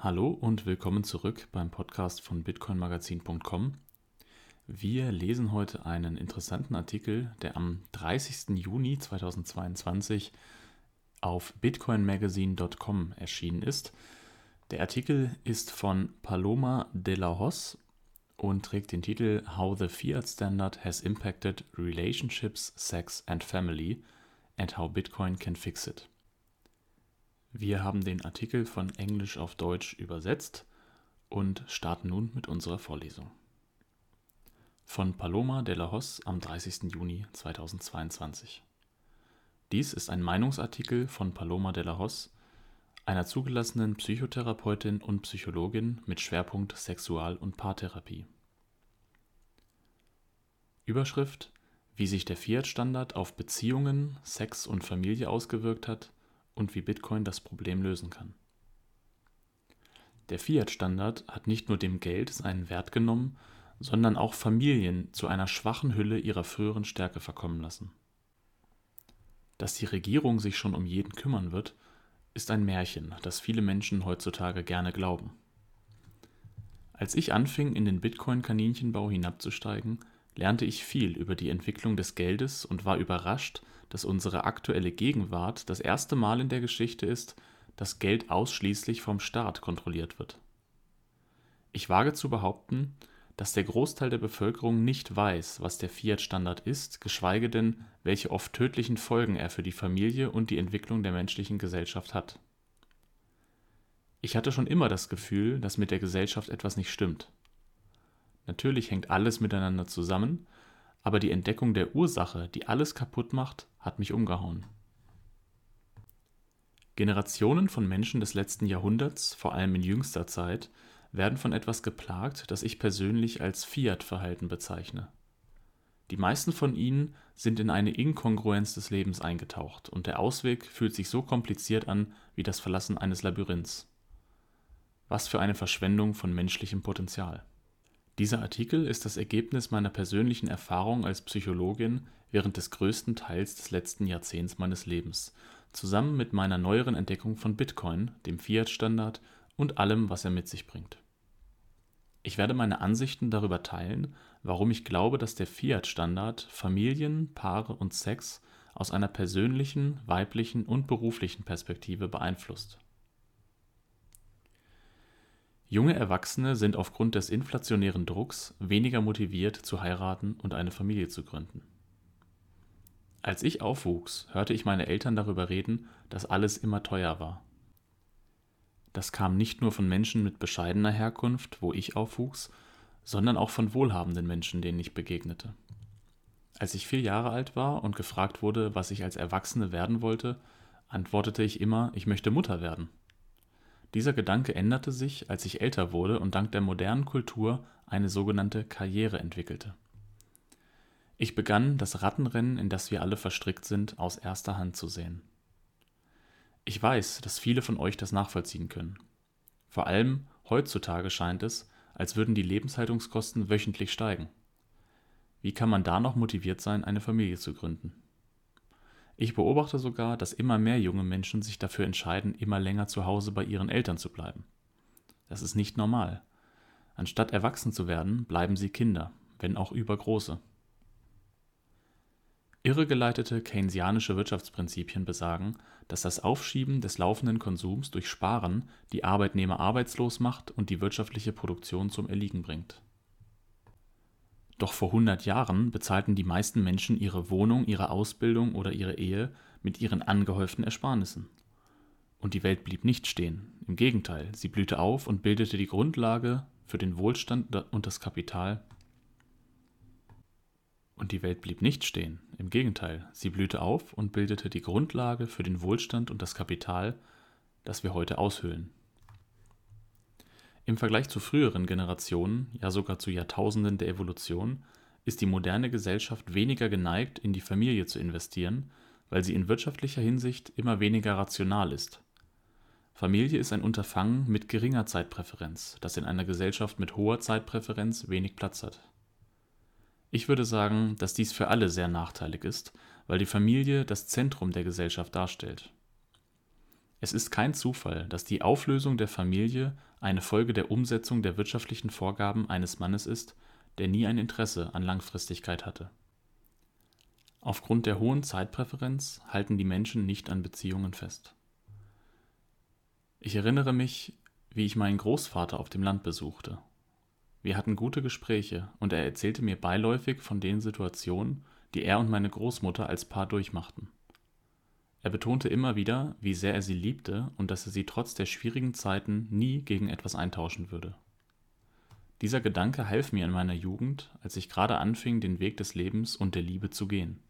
Hallo und willkommen zurück beim Podcast von bitcoinmagazin.com. Wir lesen heute einen interessanten Artikel, der am 30. Juni 2022 auf bitcoinmagazine.com erschienen ist. Der Artikel ist von Paloma de la Hoz und trägt den Titel How the Fiat Standard has impacted relationships, sex and family and how Bitcoin can fix it. Wir haben den Artikel von Englisch auf Deutsch übersetzt und starten nun mit unserer Vorlesung. Von Paloma de la Hoz am 30. Juni 2022. Dies ist ein Meinungsartikel von Paloma de la Hoz, einer zugelassenen Psychotherapeutin und Psychologin mit Schwerpunkt Sexual- und Paartherapie. Überschrift Wie sich der Fiat-Standard auf Beziehungen, Sex und Familie ausgewirkt hat und wie Bitcoin das Problem lösen kann. Der Fiat-Standard hat nicht nur dem Geld seinen Wert genommen, sondern auch Familien zu einer schwachen Hülle ihrer früheren Stärke verkommen lassen. Dass die Regierung sich schon um jeden kümmern wird, ist ein Märchen, das viele Menschen heutzutage gerne glauben. Als ich anfing, in den Bitcoin-Kaninchenbau hinabzusteigen, lernte ich viel über die Entwicklung des Geldes und war überrascht, dass unsere aktuelle Gegenwart das erste Mal in der Geschichte ist, dass Geld ausschließlich vom Staat kontrolliert wird. Ich wage zu behaupten, dass der Großteil der Bevölkerung nicht weiß, was der Fiat-Standard ist, geschweige denn, welche oft tödlichen Folgen er für die Familie und die Entwicklung der menschlichen Gesellschaft hat. Ich hatte schon immer das Gefühl, dass mit der Gesellschaft etwas nicht stimmt. Natürlich hängt alles miteinander zusammen, aber die Entdeckung der Ursache, die alles kaputt macht, hat mich umgehauen. Generationen von Menschen des letzten Jahrhunderts, vor allem in jüngster Zeit, werden von etwas geplagt, das ich persönlich als Fiat-Verhalten bezeichne. Die meisten von ihnen sind in eine Inkongruenz des Lebens eingetaucht und der Ausweg fühlt sich so kompliziert an wie das Verlassen eines Labyrinths. Was für eine Verschwendung von menschlichem Potenzial. Dieser Artikel ist das Ergebnis meiner persönlichen Erfahrung als Psychologin während des größten Teils des letzten Jahrzehnts meines Lebens, zusammen mit meiner neueren Entdeckung von Bitcoin, dem Fiat-Standard und allem, was er mit sich bringt. Ich werde meine Ansichten darüber teilen, warum ich glaube, dass der Fiat-Standard Familien, Paare und Sex aus einer persönlichen, weiblichen und beruflichen Perspektive beeinflusst. Junge Erwachsene sind aufgrund des inflationären Drucks weniger motiviert zu heiraten und eine Familie zu gründen. Als ich aufwuchs, hörte ich meine Eltern darüber reden, dass alles immer teuer war. Das kam nicht nur von Menschen mit bescheidener Herkunft, wo ich aufwuchs, sondern auch von wohlhabenden Menschen, denen ich begegnete. Als ich vier Jahre alt war und gefragt wurde, was ich als Erwachsene werden wollte, antwortete ich immer, ich möchte Mutter werden. Dieser Gedanke änderte sich, als ich älter wurde und dank der modernen Kultur eine sogenannte Karriere entwickelte. Ich begann, das Rattenrennen, in das wir alle verstrickt sind, aus erster Hand zu sehen. Ich weiß, dass viele von euch das nachvollziehen können. Vor allem heutzutage scheint es, als würden die Lebenshaltungskosten wöchentlich steigen. Wie kann man da noch motiviert sein, eine Familie zu gründen? Ich beobachte sogar, dass immer mehr junge Menschen sich dafür entscheiden, immer länger zu Hause bei ihren Eltern zu bleiben. Das ist nicht normal. Anstatt erwachsen zu werden, bleiben sie Kinder, wenn auch übergroße. Irregeleitete keynesianische Wirtschaftsprinzipien besagen, dass das Aufschieben des laufenden Konsums durch Sparen die Arbeitnehmer arbeitslos macht und die wirtschaftliche Produktion zum Erliegen bringt doch vor 100 Jahren bezahlten die meisten Menschen ihre Wohnung, ihre Ausbildung oder ihre Ehe mit ihren angehäuften Ersparnissen. Und die Welt blieb nicht stehen. Im Gegenteil, sie blühte auf und bildete die Grundlage für den Wohlstand und das Kapital. Und die Welt blieb nicht stehen. Im Gegenteil, sie blühte auf und bildete die Grundlage für den Wohlstand und das Kapital, das wir heute aushöhlen. Im Vergleich zu früheren Generationen, ja sogar zu Jahrtausenden der Evolution, ist die moderne Gesellschaft weniger geneigt, in die Familie zu investieren, weil sie in wirtschaftlicher Hinsicht immer weniger rational ist. Familie ist ein Unterfangen mit geringer Zeitpräferenz, das in einer Gesellschaft mit hoher Zeitpräferenz wenig Platz hat. Ich würde sagen, dass dies für alle sehr nachteilig ist, weil die Familie das Zentrum der Gesellschaft darstellt Es ist kein Zufall, dass die Auflösung der Familie eine Folge der Umsetzung der wirtschaftlichen Vorgaben eines Mannes ist, der nie ein Interesse an Langfristigkeit hatte. Aufgrund der hohen Zeitpräferenz halten die Menschen nicht an Beziehungen fest. Ich erinnere mich, wie ich meinen Großvater auf dem Land besuchte. Wir hatten gute Gespräche und er erzählte mir beiläufig von den Situationen, die er und meine Großmutter als Paar durchmachten. Er betonte immer wieder, wie sehr er sie liebte und dass er sie trotz der schwierigen Zeiten nie gegen etwas eintauschen würde. Dieser Gedanke half mir in meiner Jugend, als ich gerade anfing, den Weg des Lebens und der Liebe zu gehen.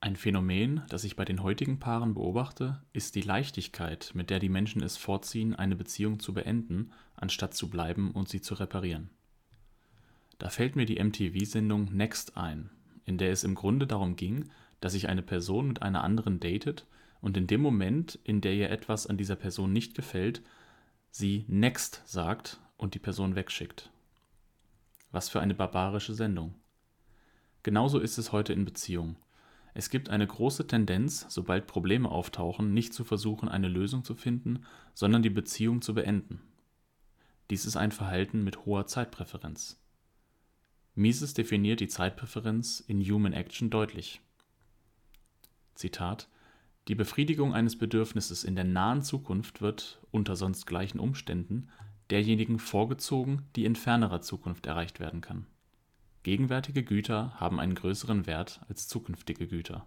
Ein Phänomen, das ich bei den heutigen Paaren beobachte, ist die Leichtigkeit, mit der die Menschen es vorziehen, eine Beziehung zu beenden, anstatt zu bleiben und sie zu reparieren. Da fällt mir die MTV-Sendung Next ein, in der es im Grunde darum ging, dass sich eine Person mit einer anderen datet und in dem Moment, in der ihr etwas an dieser Person nicht gefällt, sie Next sagt und die Person wegschickt. Was für eine barbarische Sendung. Genauso ist es heute in Beziehungen. Es gibt eine große Tendenz, sobald Probleme auftauchen, nicht zu versuchen, eine Lösung zu finden, sondern die Beziehung zu beenden. Dies ist ein Verhalten mit hoher Zeitpräferenz. Mises definiert die Zeitpräferenz in Human Action deutlich. Zitat Die Befriedigung eines Bedürfnisses in der nahen Zukunft wird, unter sonst gleichen Umständen, derjenigen vorgezogen, die in fernerer Zukunft erreicht werden kann. Gegenwärtige Güter haben einen größeren Wert als zukünftige Güter.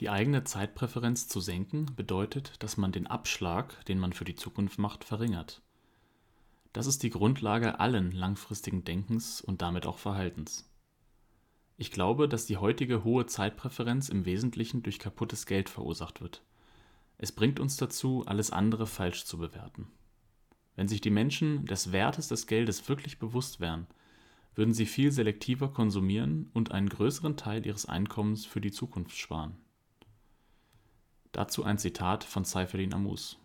Die eigene Zeitpräferenz zu senken bedeutet, dass man den Abschlag, den man für die Zukunft macht, verringert. Das ist die Grundlage allen langfristigen Denkens und damit auch Verhaltens. Ich glaube, dass die heutige hohe Zeitpräferenz im Wesentlichen durch kaputtes Geld verursacht wird. Es bringt uns dazu, alles andere falsch zu bewerten. Wenn sich die Menschen des Wertes des Geldes wirklich bewusst wären, würden sie viel selektiver konsumieren und einen größeren Teil ihres Einkommens für die Zukunft sparen. Dazu ein Zitat von Seyfedin Amus.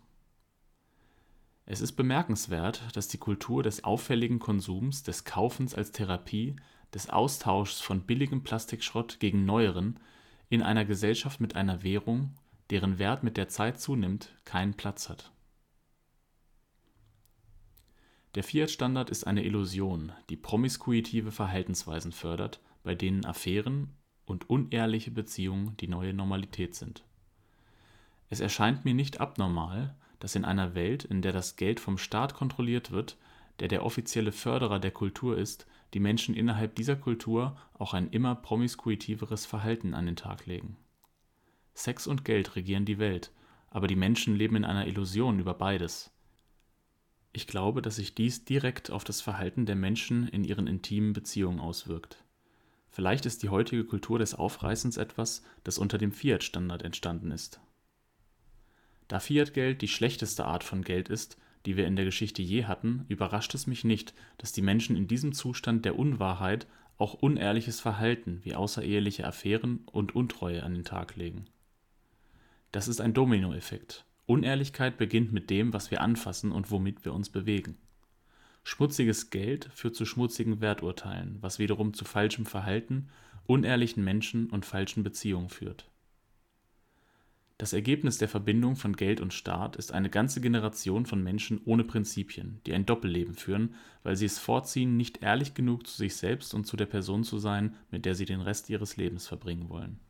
Es ist bemerkenswert, dass die Kultur des auffälligen Konsums, des Kaufens als Therapie des Austauschs von billigem Plastikschrott gegen neueren in einer Gesellschaft mit einer Währung, deren Wert mit der Zeit zunimmt, keinen Platz hat. Der Fiat-Standard ist eine Illusion, die promiskuitive Verhaltensweisen fördert, bei denen Affären und unehrliche Beziehungen die neue Normalität sind. Es erscheint mir nicht abnormal, dass in einer Welt, in der das Geld vom Staat kontrolliert wird, der der offizielle Förderer der Kultur ist, die Menschen innerhalb dieser Kultur auch ein immer promiskuitiveres Verhalten an den Tag legen. Sex und Geld regieren die Welt, aber die Menschen leben in einer Illusion über beides. Ich glaube, dass sich dies direkt auf das Verhalten der Menschen in ihren intimen Beziehungen auswirkt. Vielleicht ist die heutige Kultur des Aufreißens etwas, das unter dem Fiat-Standard entstanden ist. Da Fiat-Geld die schlechteste Art von Geld ist, die wir in der Geschichte je hatten, überrascht es mich nicht, dass die Menschen in diesem Zustand der Unwahrheit auch unehrliches Verhalten wie außereheliche Affären und Untreue an den Tag legen. Das ist ein Dominoeffekt. Unehrlichkeit beginnt mit dem, was wir anfassen und womit wir uns bewegen. Schmutziges Geld führt zu schmutzigen Werturteilen, was wiederum zu falschem Verhalten, unehrlichen Menschen und falschen Beziehungen führt. Das Ergebnis der Verbindung von Geld und Staat ist eine ganze Generation von Menschen ohne Prinzipien, die ein Doppelleben führen, weil sie es vorziehen, nicht ehrlich genug zu sich selbst und zu der Person zu sein, mit der sie den Rest ihres Lebens verbringen wollen.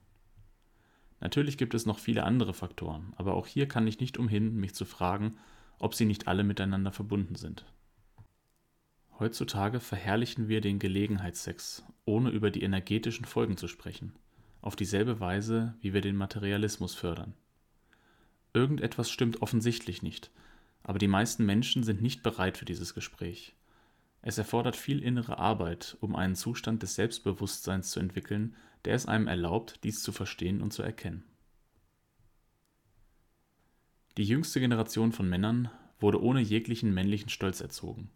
Natürlich gibt es noch viele andere Faktoren, aber auch hier kann ich nicht umhin, mich zu fragen, ob sie nicht alle miteinander verbunden sind. Heutzutage verherrlichen wir den Gelegenheitssex, ohne über die energetischen Folgen zu sprechen auf dieselbe Weise, wie wir den Materialismus fördern. Irgendetwas stimmt offensichtlich nicht, aber die meisten Menschen sind nicht bereit für dieses Gespräch. Es erfordert viel innere Arbeit, um einen Zustand des Selbstbewusstseins zu entwickeln, der es einem erlaubt, dies zu verstehen und zu erkennen. Die jüngste Generation von Männern wurde ohne jeglichen männlichen Stolz erzogen.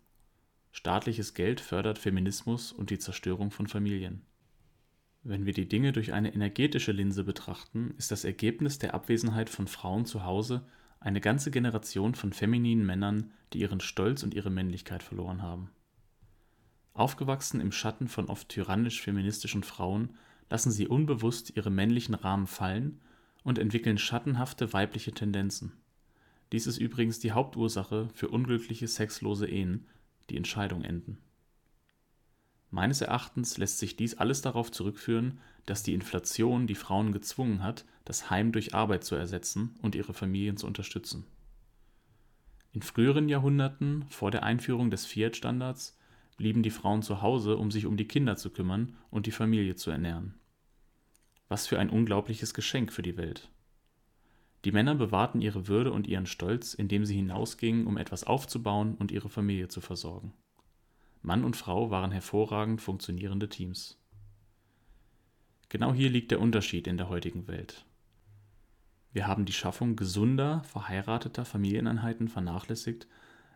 Staatliches Geld fördert Feminismus und die Zerstörung von Familien. Wenn wir die Dinge durch eine energetische Linse betrachten, ist das Ergebnis der Abwesenheit von Frauen zu Hause eine ganze Generation von femininen Männern, die ihren Stolz und ihre Männlichkeit verloren haben. Aufgewachsen im Schatten von oft tyrannisch-feministischen Frauen, lassen sie unbewusst ihre männlichen Rahmen fallen und entwickeln schattenhafte weibliche Tendenzen Dies ist übrigens die Hauptursache für unglückliche sexlose Ehen, die in enden. Meines Erachtens lässt sich dies alles darauf zurückführen, dass die Inflation die Frauen gezwungen hat, das Heim durch Arbeit zu ersetzen und ihre Familien zu unterstützen. In früheren Jahrhunderten, vor der Einführung des Fiat-Standards, blieben die Frauen zu Hause, um sich um die Kinder zu kümmern und die Familie zu ernähren. Was für ein unglaubliches Geschenk für die Welt. Die Männer bewahrten ihre Würde und ihren Stolz, indem sie hinausgingen, um etwas aufzubauen und ihre Familie zu versorgen. Mann und Frau waren hervorragend funktionierende Teams. Genau hier liegt der Unterschied in der heutigen Welt. Wir haben die Schaffung gesunder, verheirateter Familieneinheiten vernachlässigt,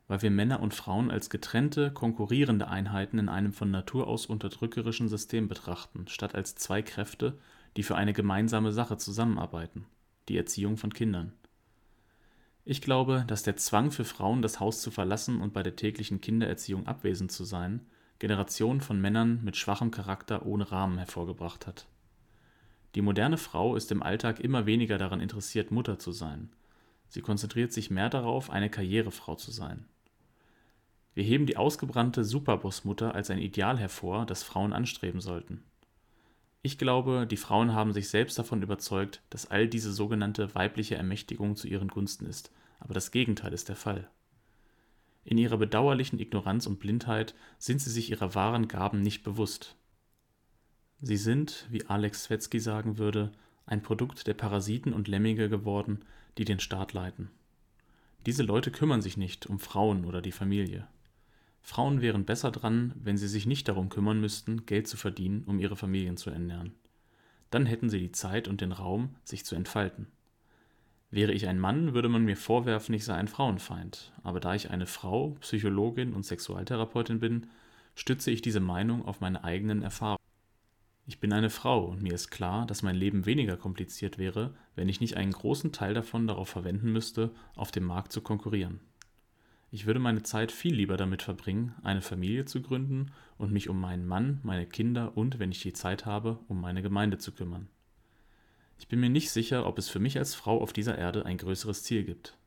weil wir Männer und Frauen als getrennte, konkurrierende Einheiten in einem von Natur aus unterdrückerischen System betrachten, statt als zwei Kräfte, die für eine gemeinsame Sache zusammenarbeiten die Erziehung von Kindern. Ich glaube, dass der Zwang für Frauen, das Haus zu verlassen und bei der täglichen Kindererziehung abwesend zu sein, Generationen von Männern mit schwachem Charakter ohne Rahmen hervorgebracht hat. Die moderne Frau ist im Alltag immer weniger daran interessiert, Mutter zu sein. Sie konzentriert sich mehr darauf, eine Karrierefrau zu sein. Wir heben die ausgebrannte Superbossmutter als ein Ideal hervor, das Frauen anstreben sollten. Ich glaube, die Frauen haben sich selbst davon überzeugt, dass all diese sogenannte weibliche Ermächtigung zu ihren Gunsten ist, aber das Gegenteil ist der Fall. In ihrer bedauerlichen Ignoranz und Blindheit sind sie sich ihrer wahren Gaben nicht bewusst. Sie sind, wie Alex Svetzky sagen würde, ein Produkt der Parasiten und Lemminge geworden, die den Staat leiten. Diese Leute kümmern sich nicht um Frauen oder die Familie. Frauen wären besser dran, wenn sie sich nicht darum kümmern müssten, Geld zu verdienen, um ihre Familien zu ernähren. Dann hätten sie die Zeit und den Raum, sich zu entfalten. Wäre ich ein Mann, würde man mir vorwerfen, ich sei ein Frauenfeind, aber da ich eine Frau, Psychologin und Sexualtherapeutin bin, stütze ich diese Meinung auf meine eigenen Erfahrungen. Ich bin eine Frau und mir ist klar, dass mein Leben weniger kompliziert wäre, wenn ich nicht einen großen Teil davon darauf verwenden müsste, auf dem Markt zu konkurrieren. Ich würde meine Zeit viel lieber damit verbringen, eine Familie zu gründen und mich um meinen Mann, meine Kinder und, wenn ich die Zeit habe, um meine Gemeinde zu kümmern. Ich bin mir nicht sicher, ob es für mich als Frau auf dieser Erde ein größeres Ziel gibt.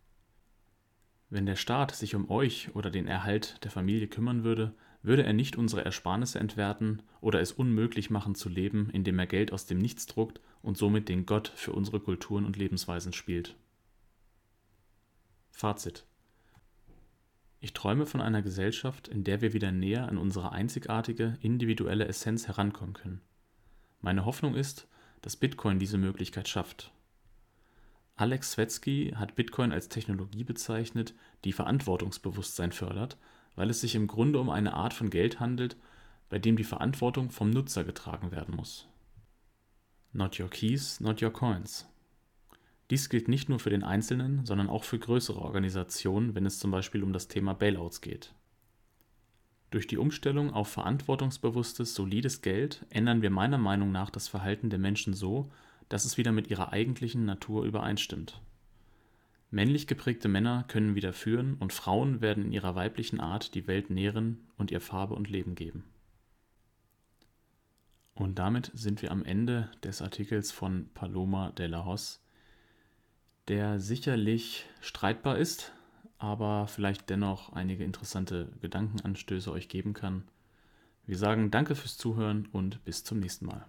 Wenn der Staat sich um euch oder den Erhalt der Familie kümmern würde, würde er nicht unsere Ersparnisse entwerten oder es unmöglich machen zu leben, indem er Geld aus dem Nichts druckt und somit den Gott für unsere Kulturen und Lebensweisen spielt. Fazit ich träume von einer Gesellschaft, in der wir wieder näher an unsere einzigartige, individuelle Essenz herankommen können. Meine Hoffnung ist, dass Bitcoin diese Möglichkeit schafft. Alex Svetzky hat Bitcoin als Technologie bezeichnet, die Verantwortungsbewusstsein fördert, weil es sich im Grunde um eine Art von Geld handelt, bei dem die Verantwortung vom Nutzer getragen werden muss. Not your keys, not your coins. Dies gilt nicht nur für den Einzelnen, sondern auch für größere Organisationen, wenn es zum Beispiel um das Thema Bailouts geht. Durch die Umstellung auf verantwortungsbewusstes, solides Geld ändern wir meiner Meinung nach das Verhalten der Menschen so, dass es wieder mit ihrer eigentlichen Natur übereinstimmt. Männlich geprägte Männer können wieder führen und Frauen werden in ihrer weiblichen Art die Welt nähren und ihr Farbe und Leben geben. Und damit sind wir am Ende des Artikels von Paloma de la Hoz der sicherlich streitbar ist, aber vielleicht dennoch einige interessante Gedankenanstöße euch geben kann. Wir sagen danke fürs Zuhören und bis zum nächsten Mal.